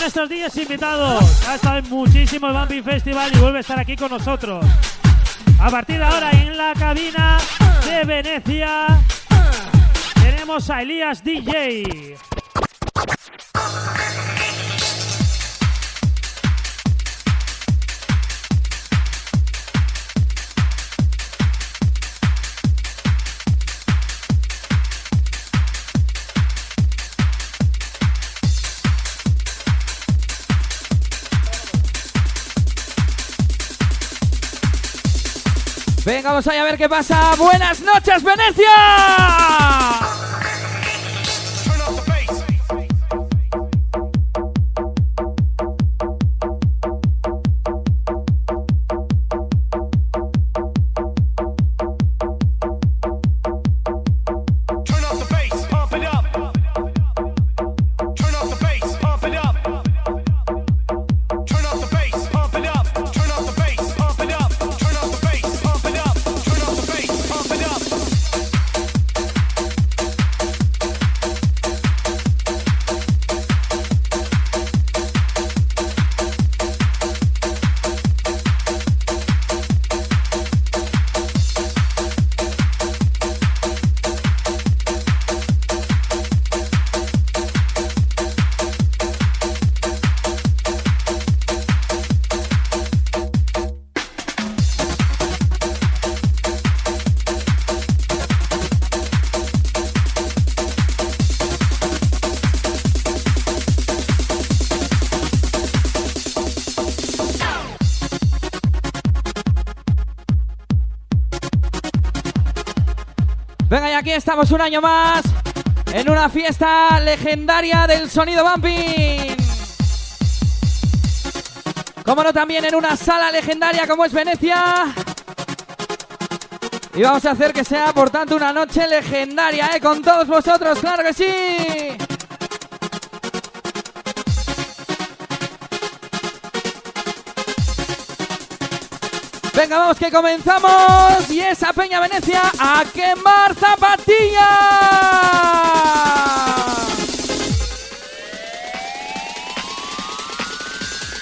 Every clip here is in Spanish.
nuestros días invitados. Ha estado en muchísimos Bumping Festival y vuelve a estar aquí con nosotros. A partir de ahora en la cabina de Venecia tenemos a Elías DJ. Venga, vamos allá a ver qué pasa. Buenas noches, Venecia. Estamos un año más en una fiesta legendaria del sonido bumping. Como no, también en una sala legendaria como es Venecia. Y vamos a hacer que sea, por tanto, una noche legendaria, ¿eh? Con todos vosotros, claro que sí. Venga, vamos que comenzamos. Y esa Peña Venecia a quemar zapatillas.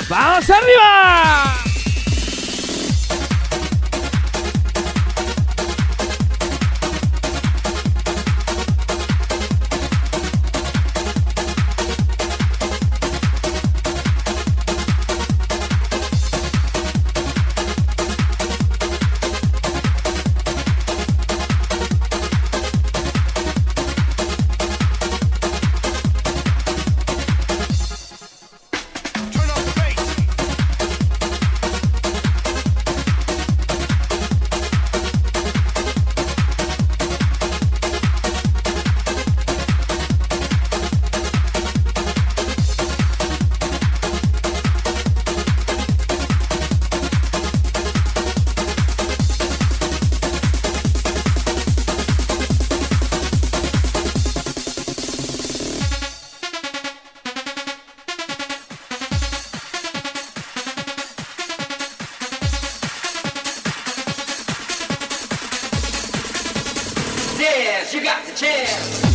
¡Vamos arriba! you got the chance.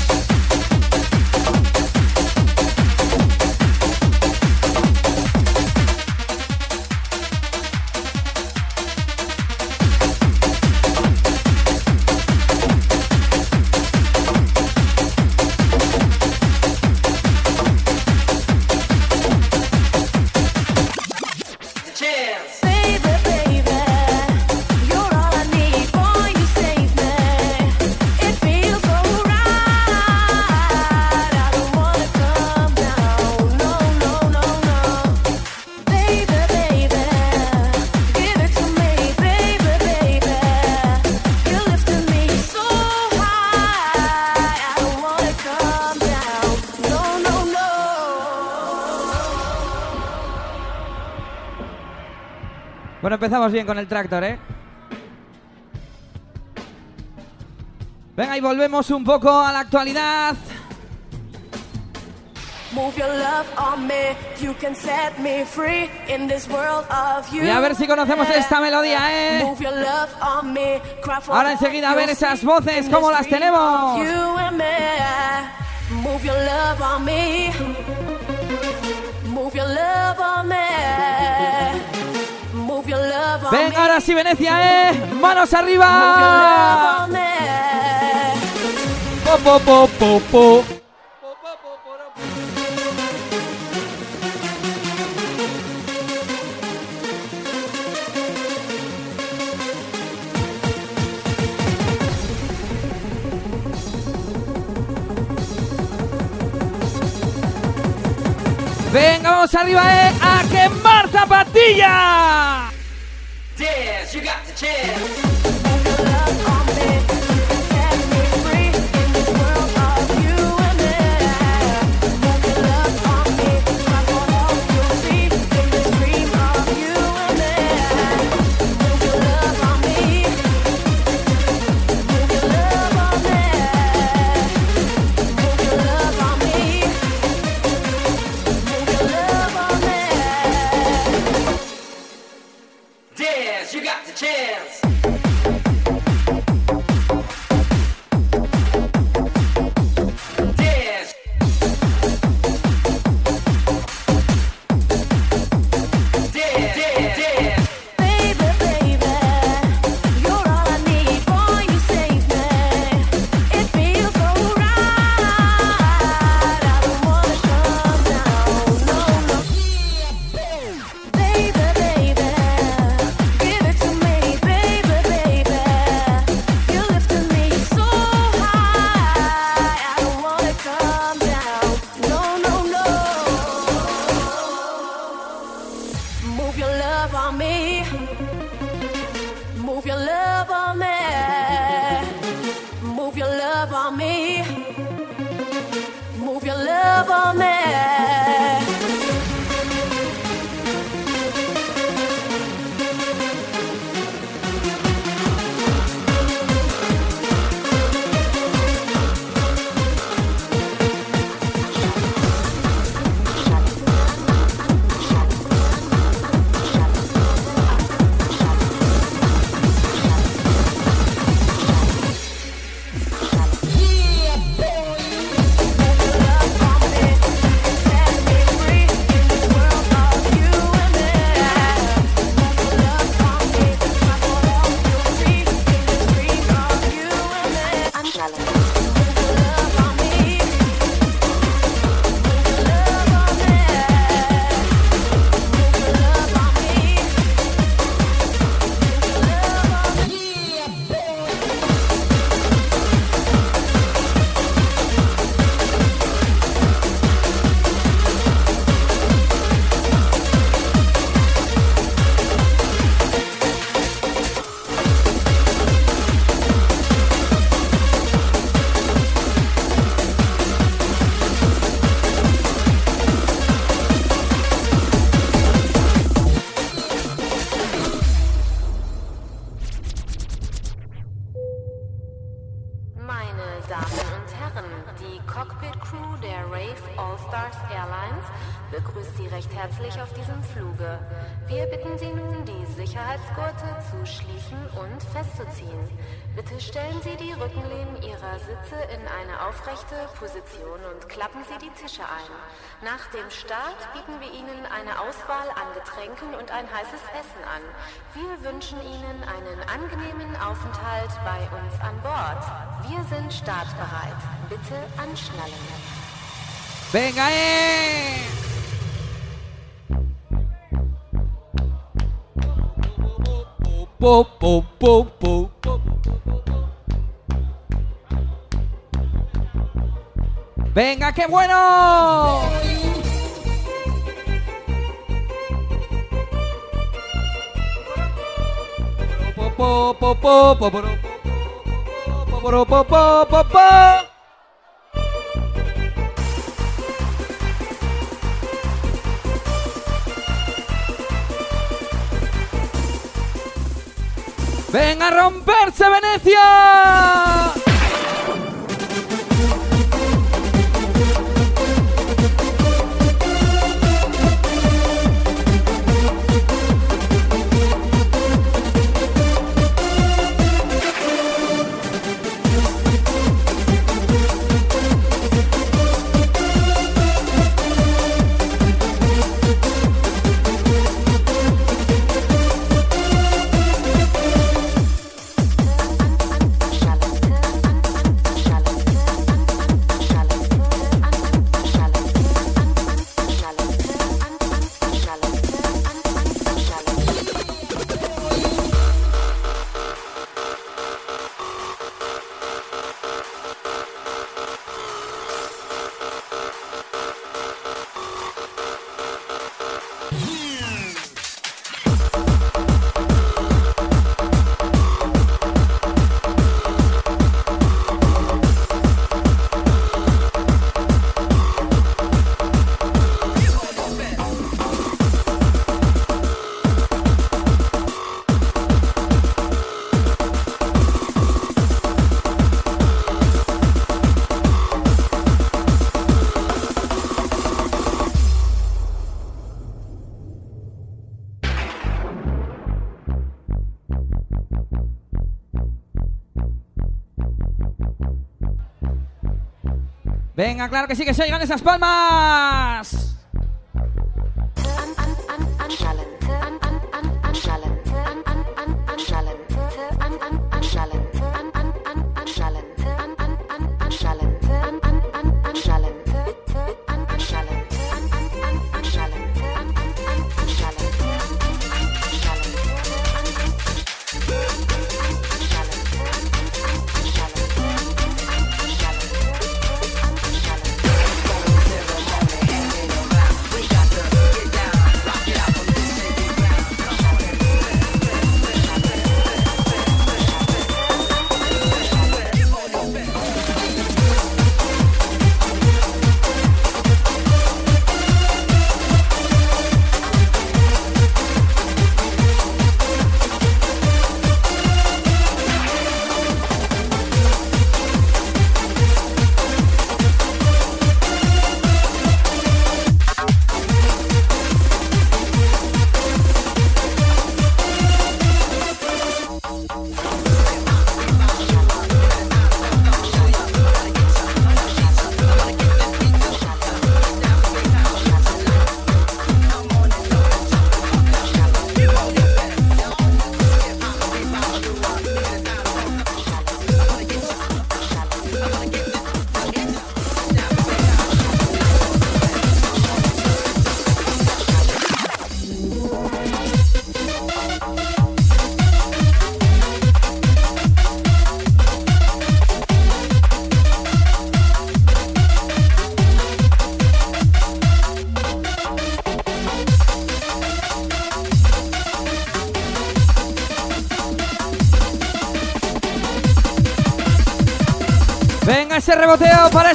Empezamos bien con el tractor, ¿eh? Venga, y volvemos un poco a la actualidad. Y a ver si conocemos esta melodía, ¿eh? Ahora enseguida a ver esas voces, ¿cómo las tenemos? Casi Venecia, ¿eh? ¡Manos arriba! Po, po, po, Venga, vamos arriba, eh, a quemar zapatillas. Nach dem Start bieten wir Ihnen eine Auswahl an Getränken und ein heißes Essen an. Wir wünschen Ihnen einen angenehmen Aufenthalt bei uns an Bord. Wir sind startbereit. Bitte anschnallen. Venga, eh! Po, a romperse Venecia. Venga, claro que sí, que se oigan esas palmas.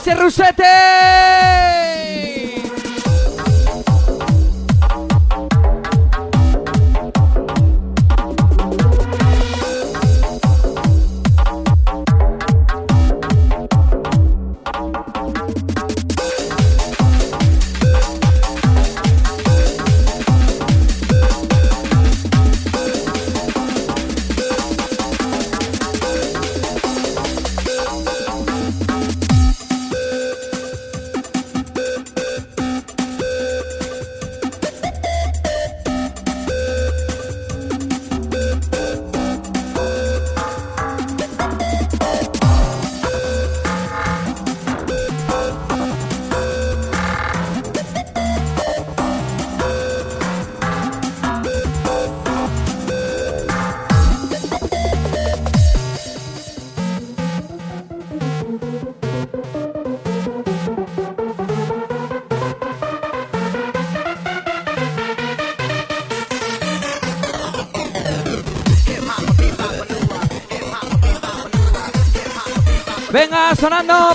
Reboteo para ese rusete.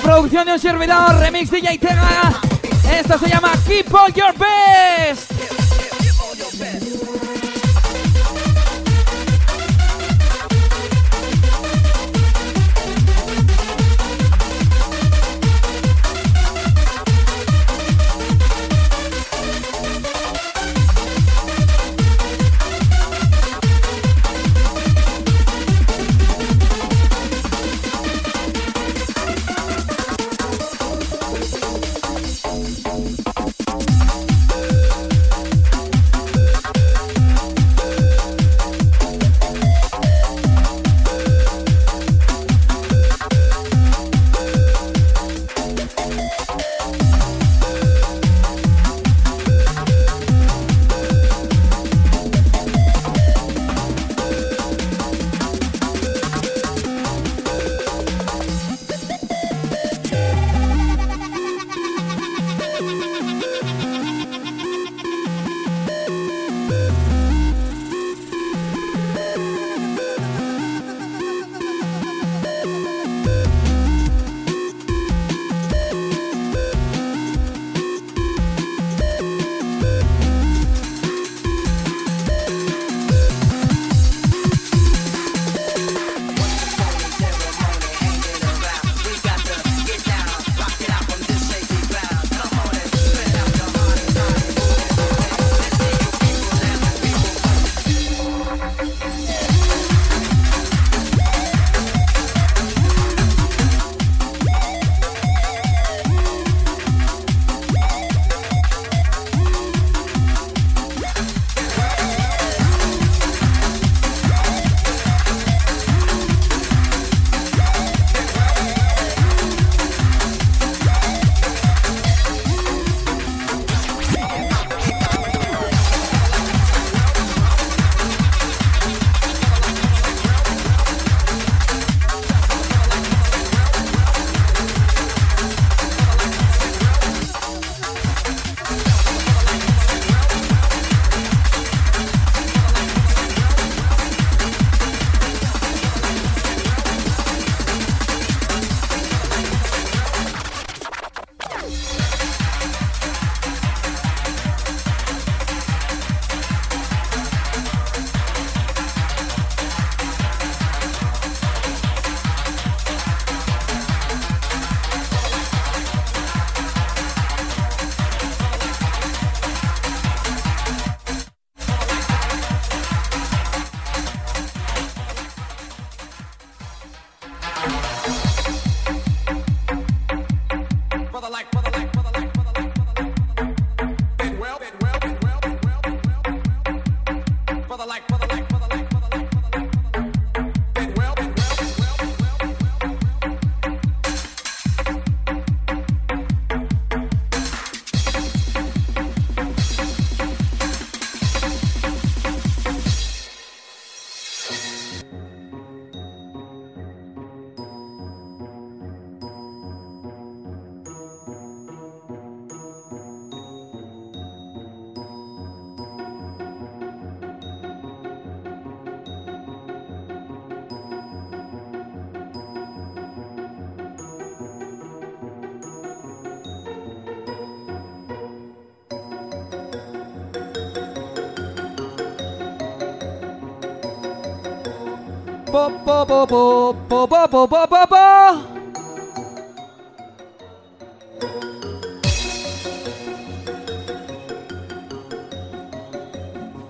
Producción de un servidor, remix DJ Tega. Esto se llama Keep All Your Best.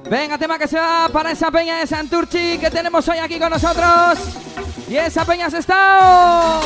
Venga, tema que se va para esa peña de Santurchi que tenemos hoy aquí con nosotros. Y esa peña se está.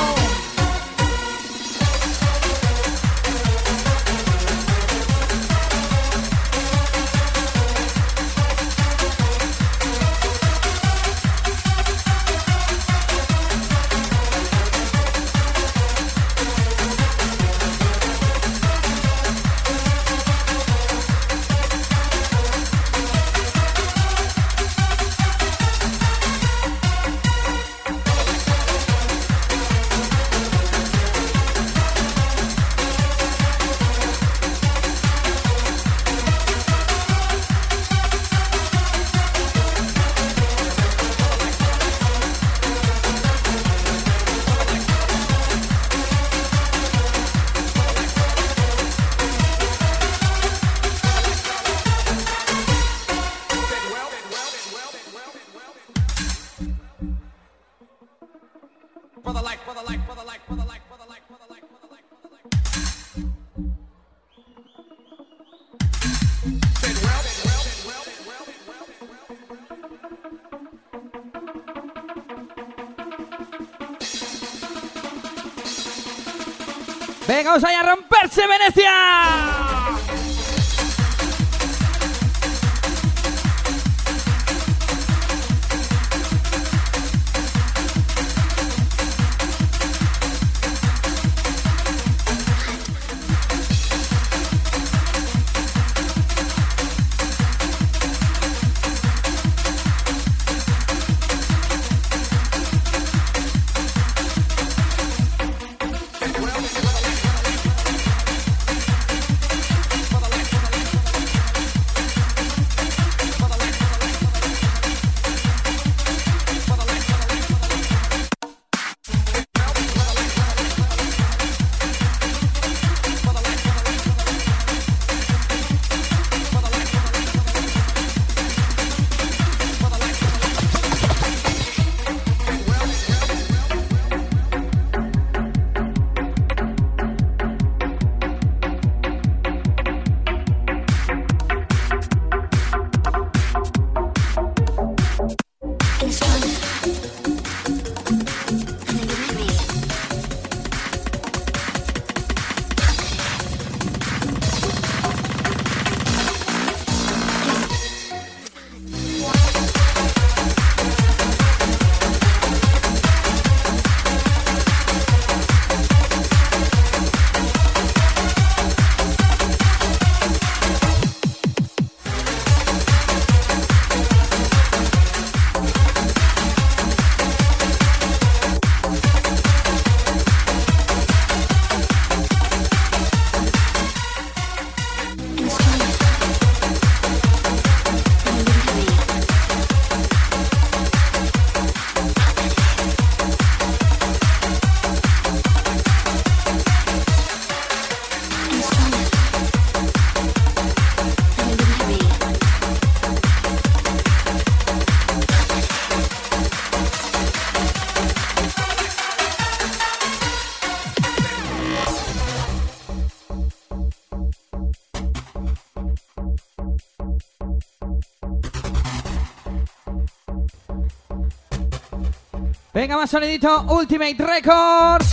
Venga, más sonidito, Ultimate Records.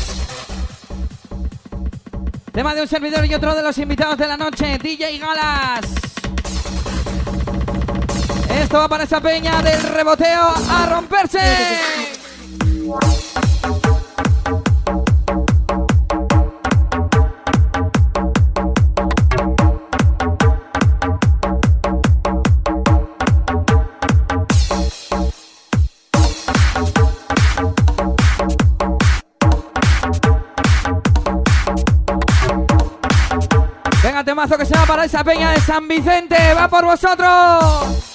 Tema de un servidor y otro de los invitados de la noche, DJ Galas. Esto va para esa peña del reboteo a romperse. Que se va para esa peña de San Vicente. ¡Va por vosotros!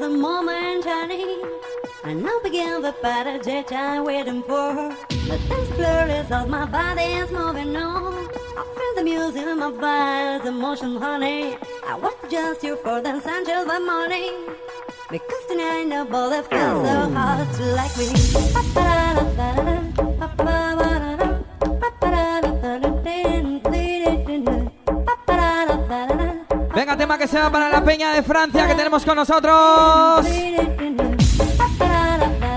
A moment I need. And now begin the battle that I'm waiting for. The dance floor is all my body moving on. I feel the music in my body, emotion, honey. I want just you for the sunshine the morning. Because tonight so hard like me. Venga, tema que se va para la peña de Francia que tenemos con nosotros.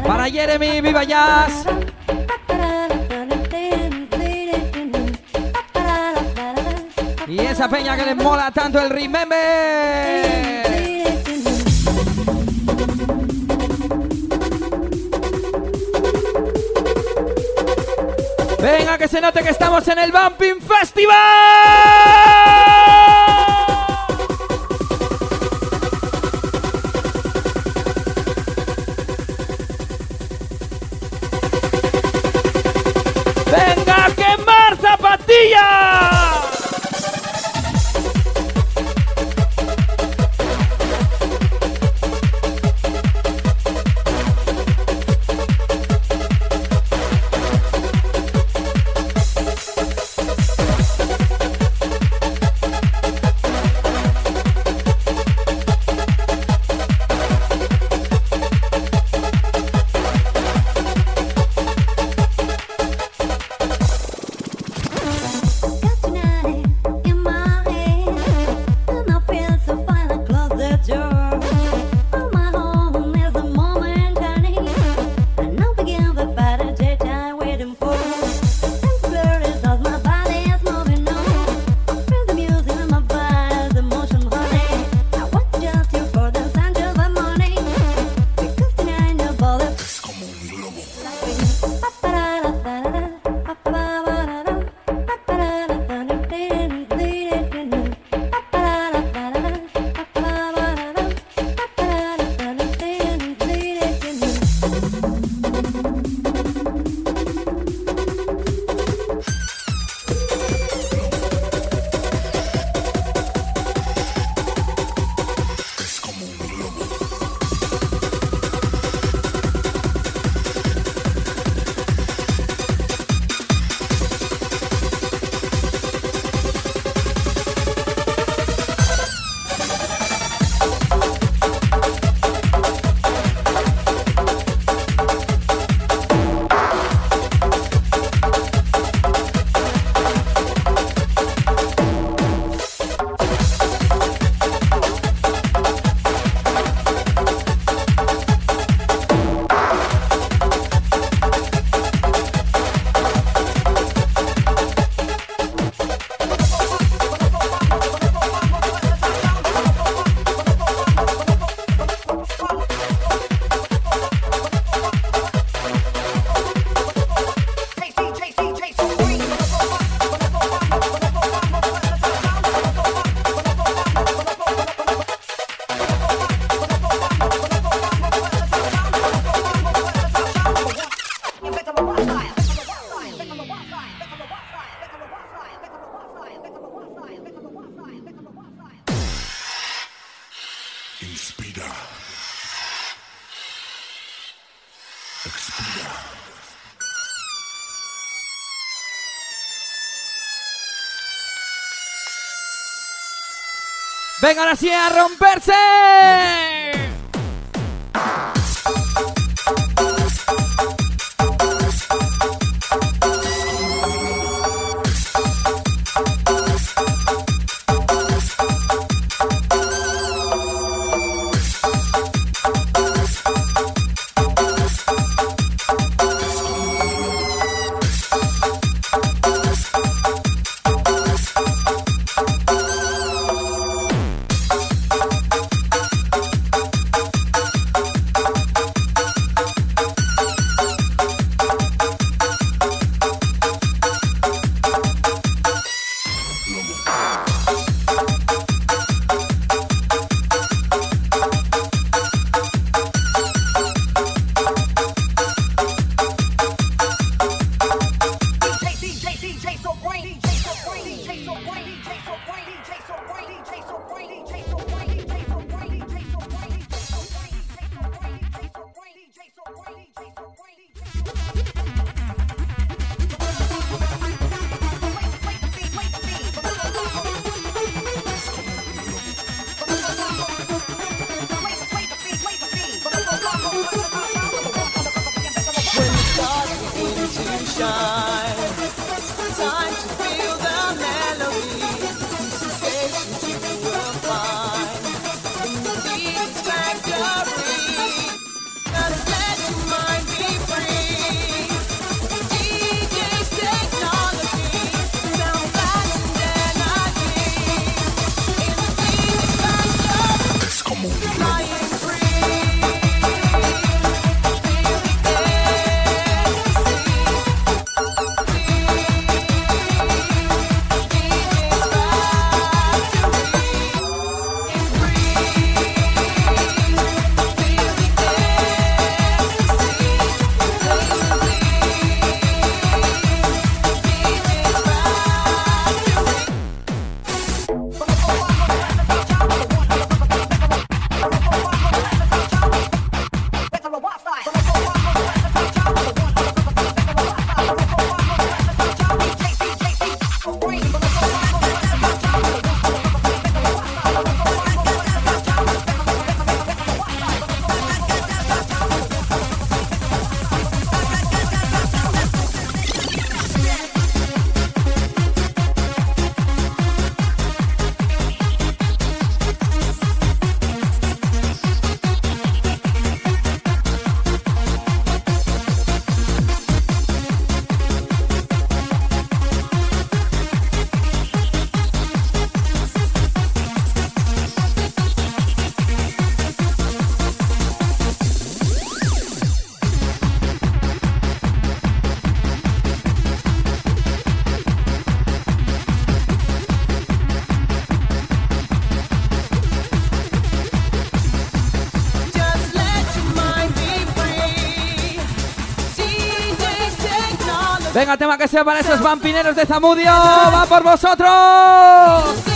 Para Jeremy, viva jazz. Y esa peña que les mola tanto el Remember. Venga, que se note que estamos en el Bumping Festival. Venga ahora sí a romperse. Venga, tema que sea para esos vampineros de Zamudio. ¡Va por vosotros!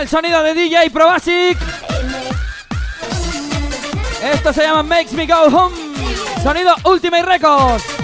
El sonido de DJ Probasic. Esto se llama Makes Me Go Home. Sonido Ultimate Records.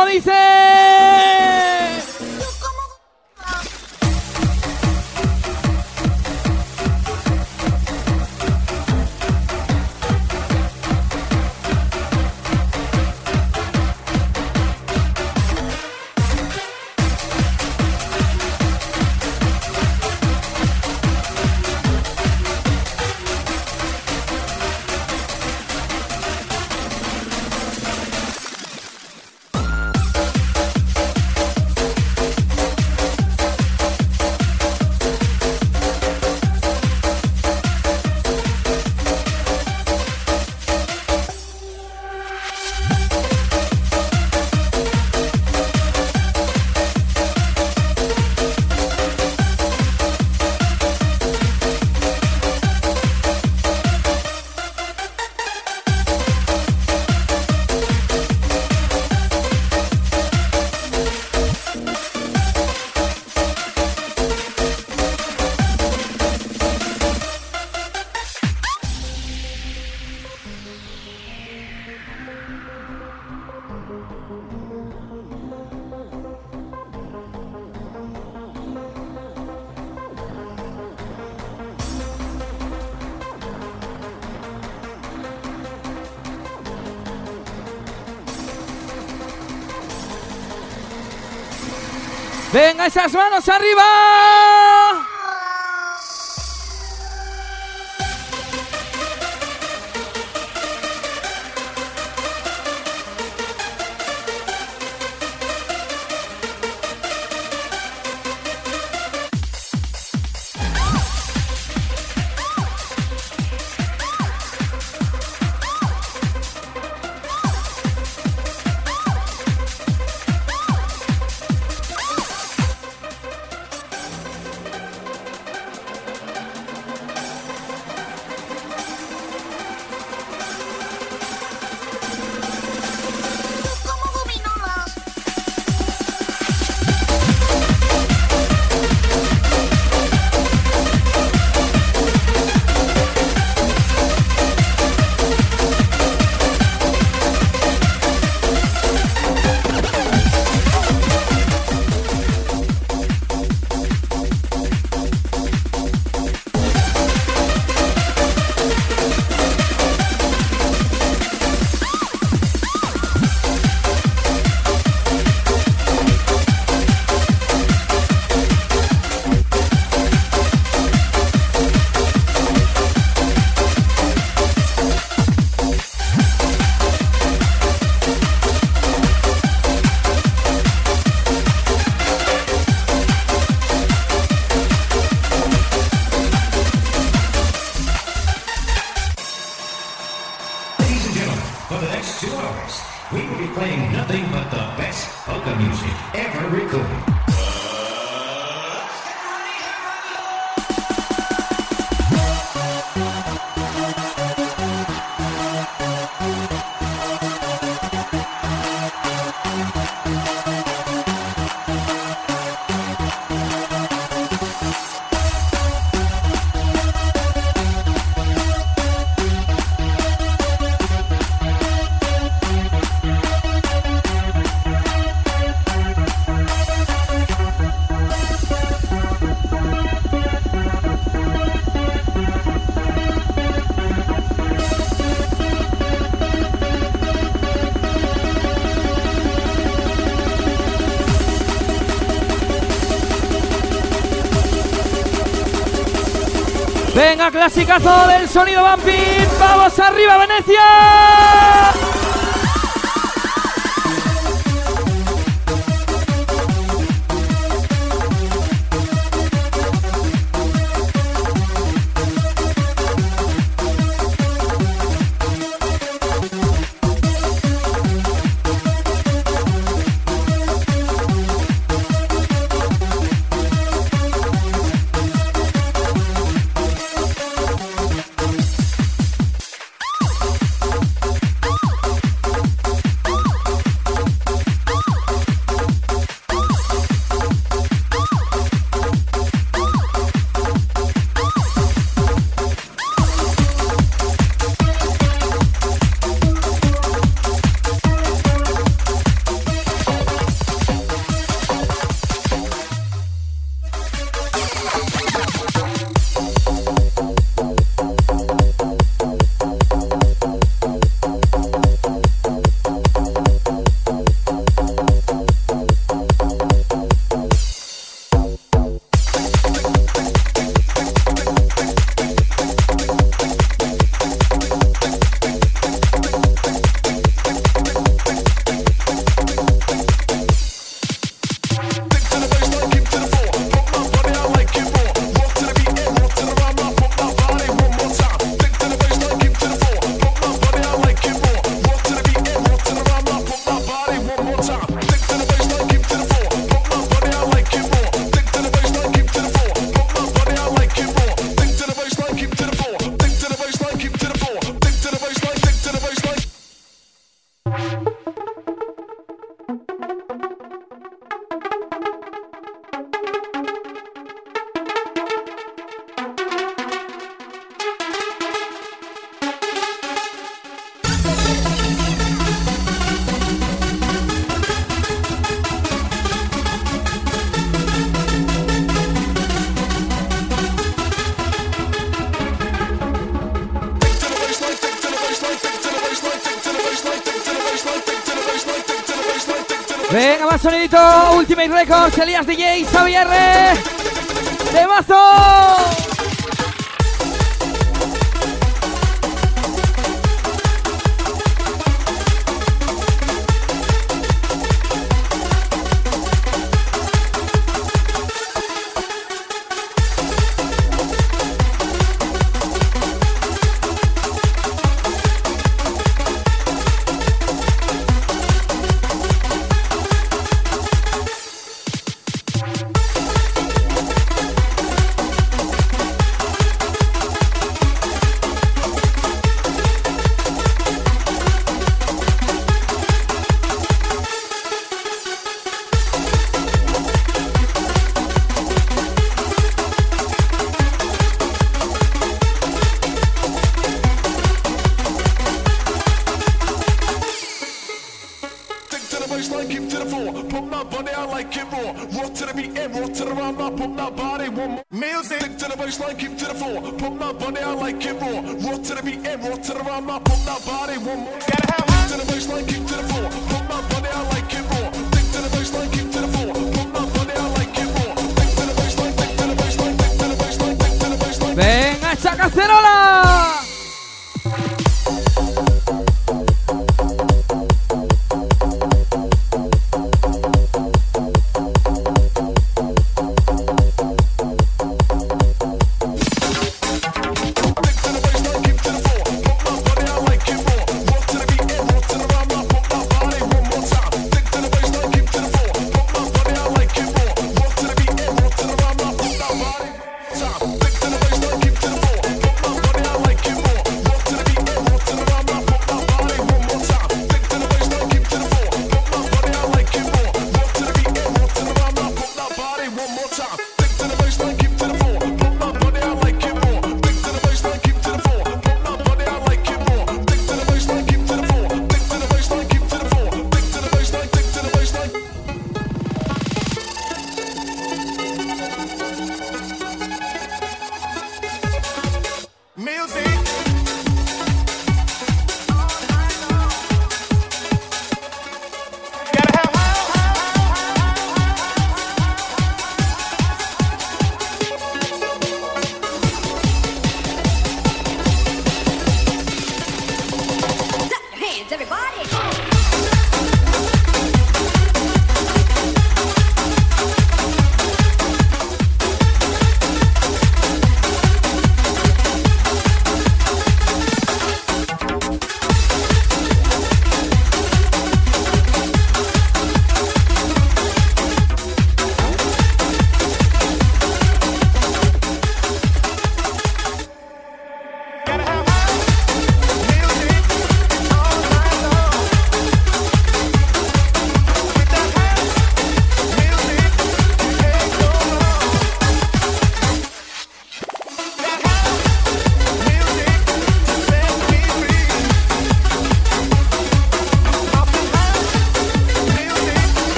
Como dice. Esas manos arriba. Venga, clasicazo del sonido Bumping. Vamos arriba, Venecia. Ultimate Records, Elías DJ, Xavier. ¡De mazo! Stick to the baseline, keep to the floor. Put my body out like it raw. Raw to the beat and raw to the rhyme. I put my body one more. Gotta have one. to the baseline, keep to the floor. Put my body out like it raw. Stick to the baseline, keep to the floor. Put my body out like it raw. Stick to the baseline, stick to the baseline, stick to the baseline, stick to the baseline. Venga, chacacerola.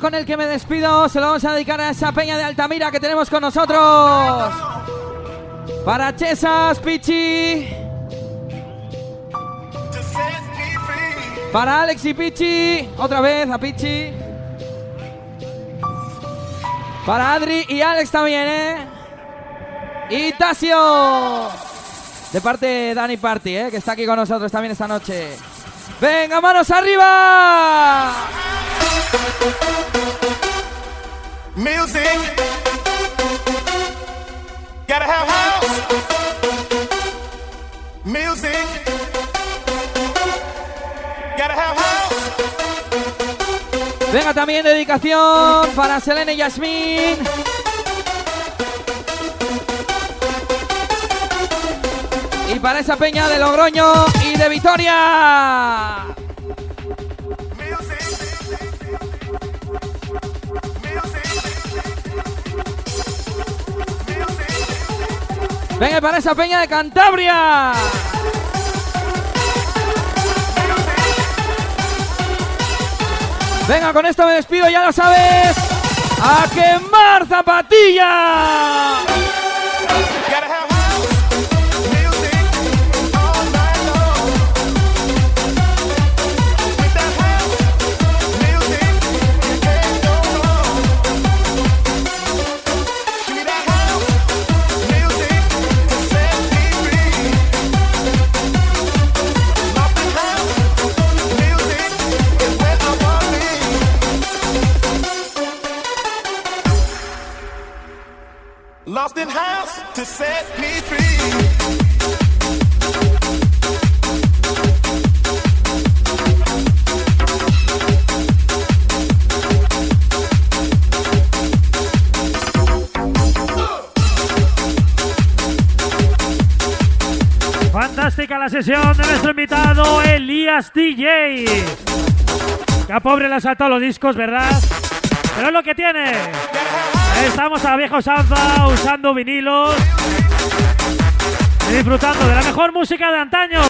Con el que me despido. Se lo vamos a dedicar a esa peña de Altamira que tenemos con nosotros. Para Chesas, Pichi. Para Alex y Pichi. Otra vez a Pichi. Para Adri y Alex también, ¿eh? Y Tasio. De parte de Dani Party, ¿eh? Que está aquí con nosotros también esta noche. Venga, manos arriba. Music. Gotta have house. Music. Gotta have house. Venga también dedicación para Selene y Yasmin. Y para esa peña de Logroño y de Vitoria. Venga, para esa peña de Cantabria. Venga, con esto me despido, ya lo sabes. ¡A quemar zapatilla! La sesión de nuestro invitado Elías DJ. Que a pobre le ha saltado los discos, ¿verdad? Pero es lo que tiene. Estamos a viejo Sanza usando vinilos y disfrutando de la mejor música de antaño.